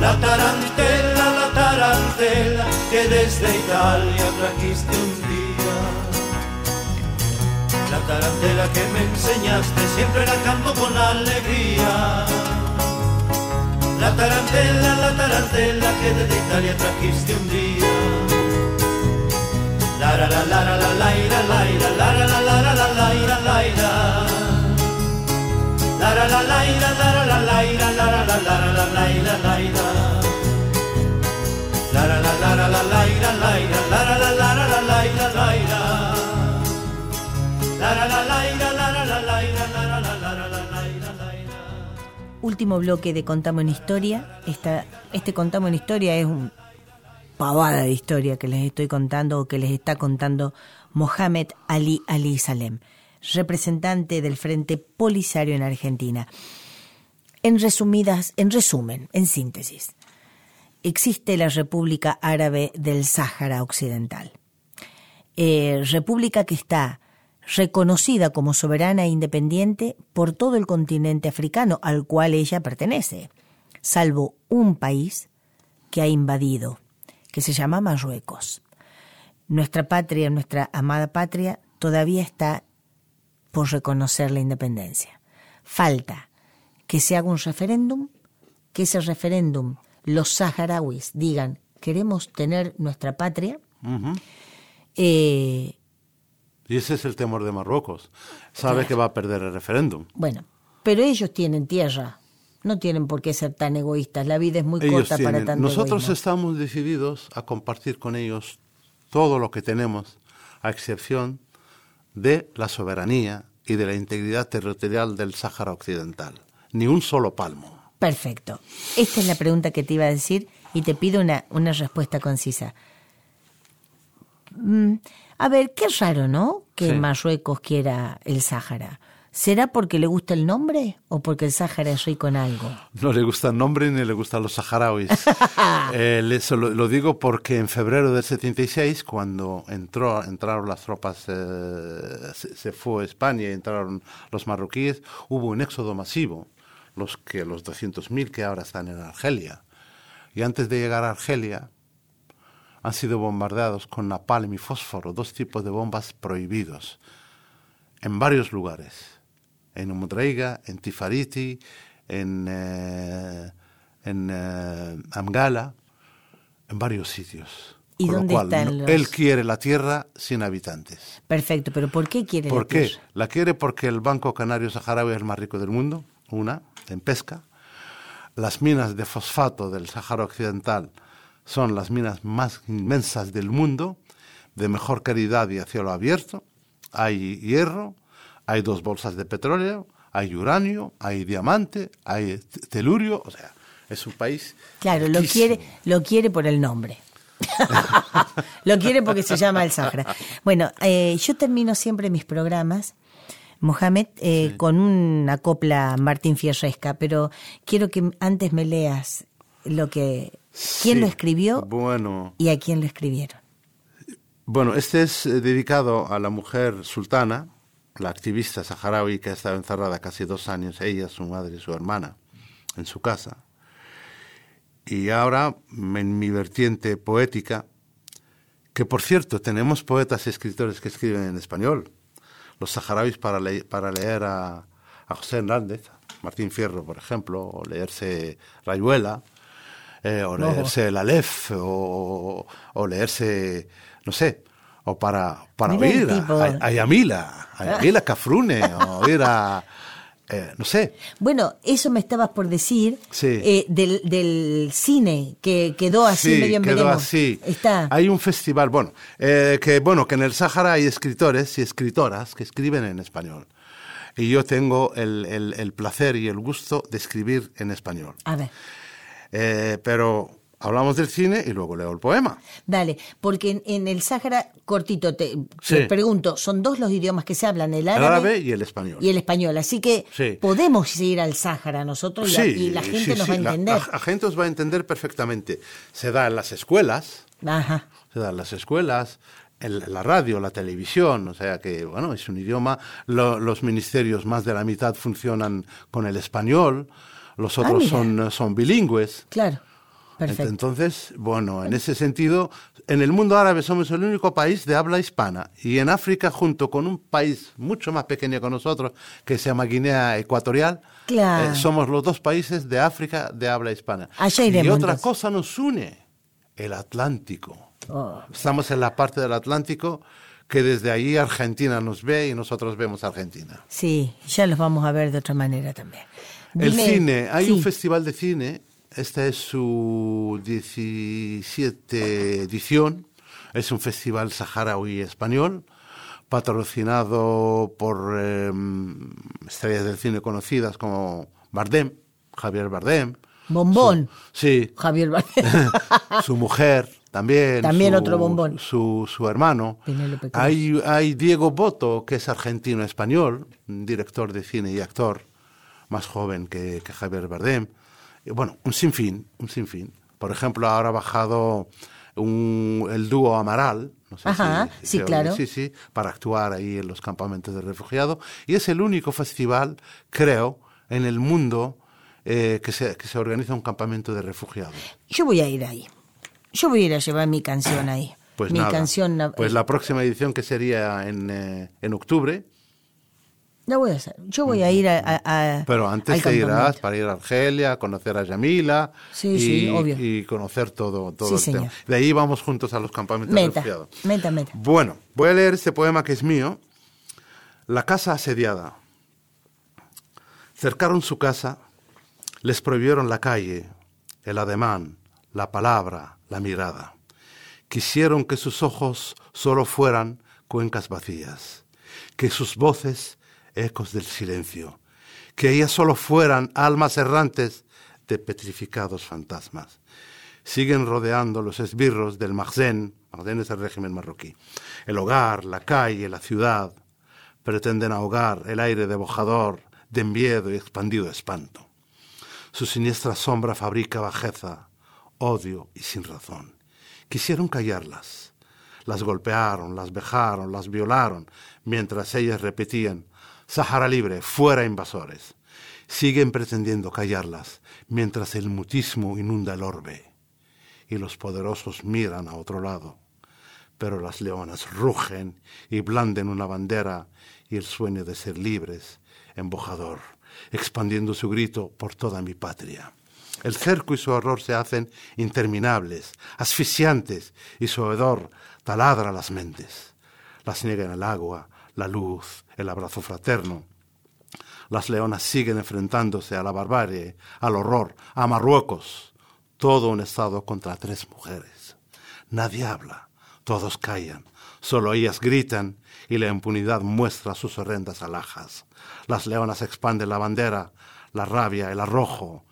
La tarantela, la tarantela que desde Italia trajiste un día. La tarantela que me enseñaste, siempre la canto con alegría. La tarantela, la tarantela que desde Italia trajiste un día. Último bloque de Contamos en Historia. Este Contamos en Historia es un pavada de historia que les estoy contando o que les está contando Mohamed Ali Ali Salem, representante del Frente Polisario en Argentina. En resumidas, en resumen, en síntesis, existe la República Árabe del Sáhara Occidental. Eh, república que está reconocida como soberana e independiente por todo el continente africano al cual ella pertenece, salvo un país que ha invadido, que se llama Marruecos. Nuestra patria, nuestra amada patria, todavía está por reconocer la independencia. Falta que se haga un referéndum, que ese referéndum los saharauis digan queremos tener nuestra patria, eh, y ese es el temor de Marruecos. Sabe que va a perder el referéndum. Bueno, pero ellos tienen tierra. No tienen por qué ser tan egoístas. La vida es muy corta para tanto Nosotros estamos decididos a compartir con ellos todo lo que tenemos, a excepción de la soberanía y de la integridad territorial del Sáhara Occidental. Ni un solo palmo. Perfecto. Esta es la pregunta que te iba a decir y te pido una, una respuesta concisa. Mm, a ver, qué raro, ¿no? Que Marruecos quiera el Sáhara. ¿Será porque le gusta el nombre o porque el Sáhara es rico en algo? No le gusta el nombre ni le gustan los saharauis. eh, lo, digo porque en febrero del 76, cuando entró, entraron las tropas, eh, se, fue a España y entraron los marroquíes, hubo un éxodo masivo, los, que, los 200.000 que ahora están en Argelia. Y antes de llegar a Argelia, han sido bombardeados con napalm y fósforo, dos tipos de bombas prohibidos, en varios lugares. En Umudreiga, en Tifariti, en, eh, en eh, Amgala, en varios sitios. ¿Y dónde están Él quiere la tierra sin habitantes. Perfecto, pero ¿por qué quiere ¿Por la qué? La quiere porque el Banco Canario Saharaui es el más rico del mundo, una, en pesca. Las minas de fosfato del Sahara Occidental son las minas más inmensas del mundo, de mejor calidad y a cielo abierto. Hay hierro, hay dos bolsas de petróleo, hay uranio, hay diamante, hay telurio, o sea, es un país. Claro, lo quiere, lo quiere por el nombre. lo quiere porque se llama el Sahara. Bueno, eh, yo termino siempre mis programas, Mohamed, eh, con una copla Martín Fierresca, pero quiero que antes me leas lo que ¿Quién lo escribió bueno, y a quién lo escribieron? Bueno, este es eh, dedicado a la mujer sultana, la activista saharaui que ha estado encerrada casi dos años, ella, su madre y su hermana, en su casa. Y ahora, en mi vertiente poética, que por cierto, tenemos poetas y escritores que escriben en español. Los saharauis para, para leer a, a José Hernández, Martín Fierro, por ejemplo, o leerse Rayuela, eh, o leerse el Aleph, o, leerse, no sé, o para, para oír a, Yamila, a Yamila Cafrune, o oír a... Eh, no sé. Bueno, eso me estabas por decir eh, del, del, cine que quedó así sí, medio quedó así. Está. Hay un festival, bueno, que bueno que en el Sáhara hay escritores y escritoras que escriben en español. Y yo tengo el, el, el placer y el gusto de escribir en español. A ver. Eh, pero hablamos del cine y luego leo el poema. Dale, porque en, el Sáhara, cortito, te, pregunto, son dos los idiomas que se hablan, el árabe, y el español. Y el español, así que podemos ir al Sáhara nosotros y, la, gente nos va a entender. La, gente os va a entender perfectamente. Se da en las escuelas, Ajá. se da en las escuelas, en la radio, la televisión, o sea que, bueno, es un idioma. los ministerios, más de la mitad, funcionan con el español los ah, otros son, son bilingües. Claro. Perfecto. Entonces, bueno, en ese sentido, en el mundo árabe somos el único país de habla hispana y en África, junto con un país mucho más pequeño que nosotros, que se llama Guinea Ecuatorial, eh, somos los dos países de África de habla hispana. Allá y otra cosa nos une, el Atlántico. Oh. Estamos en la parte del Atlántico que desde ahí Argentina nos ve y nosotros vemos a Argentina. Sí, ya los vamos a ver de otra manera también. El cine, hay sí. un festival de cine, esta es su 17 edición, es un festival saharaui español, patrocinado por eh, estrellas del cine conocidas como Bardem, Javier Bardem. Bombón. Su- sí, Javier Bardem. su mujer también. También su- otro bombón. Su, su hermano. Hay, hay Diego Boto, que es argentino-español, director de cine y actor, más joven que, que Javier Bardem. Y bueno, un sinfín, un sinfín. Por ejemplo, ahora ha bajado un- el dúo Amaral. No sé Ajá, si- sí, claro. Sí, sí, para actuar ahí en los campamentos de refugiados. Y es el único festival, creo, en el mundo eh, que, se, que se organiza un campamento de refugiados. Yo voy a ir ahí. Yo voy a ir a llevar mi canción ahí. Pues mi nada. canción. Pues la próxima edición que sería en, eh, en octubre, La voy a hacer. Yo voy a ir a. a- a- pero antes te irás para ir a Argelia, conocer a Yamila Sí, y, sí, obvio. y conocer todo, todo Sí, el tema. señor. De ahí vamos juntos a los campamentos Meta, refugiados. meta, meta. Bueno, voy a leer este poema que es mío. La casa asediada. Cercaron su casa, les prohibieron la calle, el ademán, la palabra, la mirada. Quisieron que sus ojos solo fueran cuencas vacías, que sus voces ecos del silencio, que ellas solo fueran almas errantes de petrificados fantasmas. Siguen rodeando los esbirros del Marzén, Marzén es el régimen marroquí, el hogar, la calle, la ciudad, pretenden ahogar el aire de bojador, de miedo y expandido espanto. Su siniestra sombra fabrica bajeza, odio y sin razón. Quisieron callarlas. Las golpearon, las vejaron, las violaron, mientras ellas repetían, Sahara libre, fuera invasores. Siguen pretendiendo callarlas, mientras el mutismo inunda el orbe, y los poderosos miran a otro lado. Pero las leonas rugen y blanden una bandera y el sueño de ser libres, embojador, expandiendo su grito por toda mi patria. El cerco y su horror se hacen interminables, asfixiantes, y su hedor taladra las mentes. Las niegan el agua, la luz, el abrazo fraterno. Las leonas siguen enfrentándose a la barbarie, al horror, a Marruecos. Todo un estado contra tres mujeres. Nadie habla, todos callan, solo ellas gritan y la impunidad muestra sus horrendas alhajas. Las leonas expanden la bandera, la rabia, el arrojo.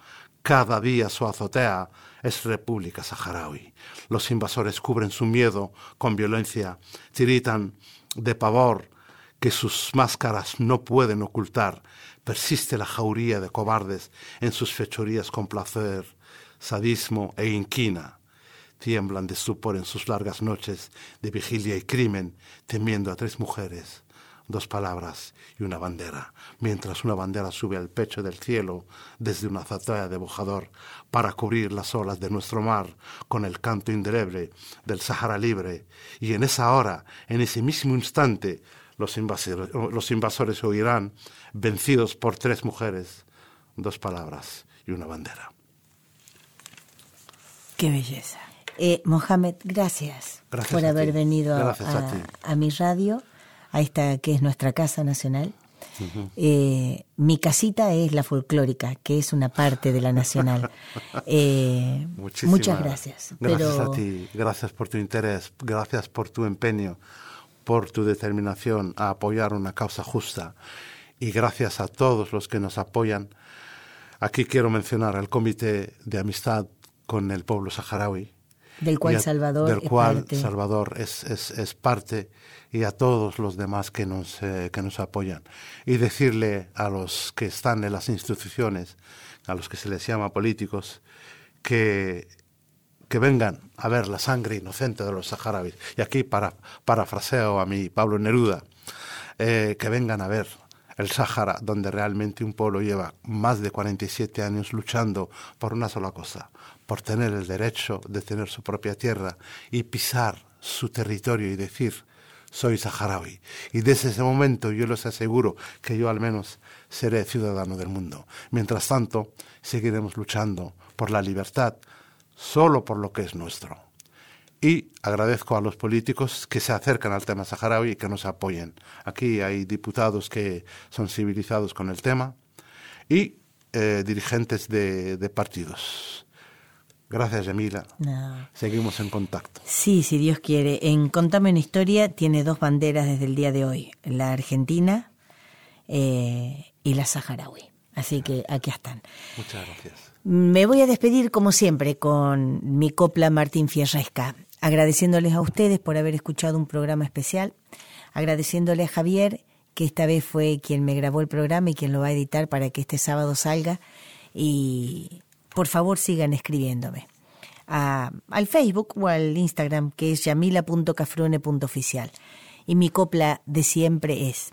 Cada día su azotea es República Saharaui. Los invasores cubren su miedo con violencia, tiritan de pavor que sus máscaras no pueden ocultar. Persiste la jauría de cobardes en sus fechorías con placer, sadismo e inquina. Tiemblan de estupor en sus largas noches de vigilia y crimen, temiendo a tres mujeres, dos palabras y una bandera, mientras una bandera sube al pecho del cielo desde una azotea de bojador para cubrir las olas de nuestro mar con el canto indeleble del Sahara libre. Y en esa hora, en ese mismo instante, los invasores, los invasores oirán, vencidos por tres mujeres, dos palabras y una bandera. Qué belleza. Eh, Mohamed, gracias, Gracias por haber ti. venido a, a a mi radio, a esta que es nuestra casa nacional. Eh, mi casita es la folclórica, que es una parte de la nacional. Eh, Muchísimas muchas gracias. Gracias pero a ti, gracias por tu interés, gracias por tu empeño, por tu determinación a apoyar una causa justa y gracias a todos los que nos apoyan. Aquí quiero mencionar al Comité de Amistad con el pueblo saharaui. Del cual a- Salvador del es cual parte. Salvador es, es, es parte y a todos los demás que nos, eh, que nos apoyan. Y decirle a los que están en las instituciones, a los que se les llama políticos, que, que vengan a ver la sangre inocente de los saharauis. Y aquí para, parafraseo a mi Pablo Neruda, eh, que vengan a ver el Sáhara, donde realmente un pueblo lleva más de 47 años luchando por una sola cosa, por tener el derecho de tener su propia tierra y pisar su territorio y decir, soy saharaui. Y desde ese momento yo les aseguro que yo al menos seré ciudadano del mundo. Mientras tanto, seguiremos luchando por la libertad, solo por lo que es nuestro. y agradezco a los políticos que se acercan al tema saharaui y que nos apoyen. Aquí hay diputados que son civilizados con el tema y eh, dirigentes de, de, partidos. Gracias, Emila. No. Seguimos en contacto. Sí, si Dios quiere. En Contame una historia tiene dos banderas desde el día de hoy, la argentina eh, y la saharaui. Así que aquí están. Muchas gracias. Me voy a despedir como siempre con mi copla Martín Fierresca, agradeciéndoles a ustedes por haber escuchado un programa especial, agradeciéndole a Javier que esta vez fue quien me grabó el programa y quien lo va a editar para que este sábado salga y por favor sigan escribiéndome a, al Facebook o al Instagram que es yamila.cafrone.oficial y mi copla de siempre es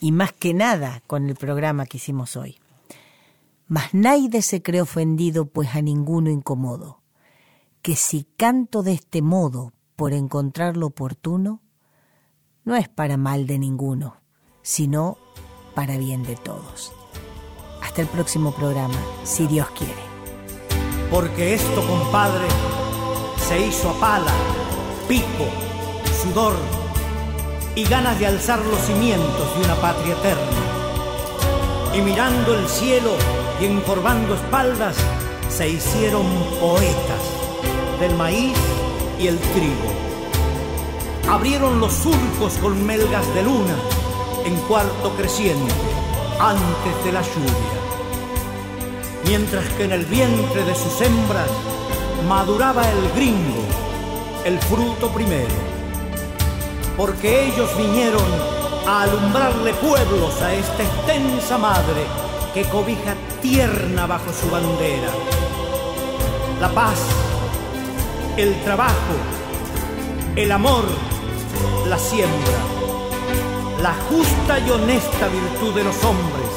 y más que nada con el programa que hicimos hoy. Mas nadie se cree ofendido, pues a ninguno incomodo, que si canto de este modo por encontrarlo oportuno, no es para mal de ninguno, sino para bien de todos. Hasta el próximo programa, si Dios quiere. Porque esto, compadre, se hizo a pala, pico, sudor y ganas de alzar los cimientos de una patria eterna. Y mirando el cielo y encorvando espaldas, se hicieron poetas del maíz y el trigo. Abrieron los surcos con melgas de luna en cuarto creciente, antes de la lluvia. Mientras que en el vientre de sus hembras maduraba el gringo, el fruto primero porque ellos vinieron a alumbrarle pueblos a esta extensa madre que cobija tierna bajo su bandera. La paz, el trabajo, el amor, la siembra, la justa y honesta virtud de los hombres,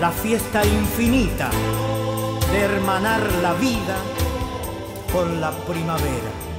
la fiesta infinita de hermanar la vida con la primavera.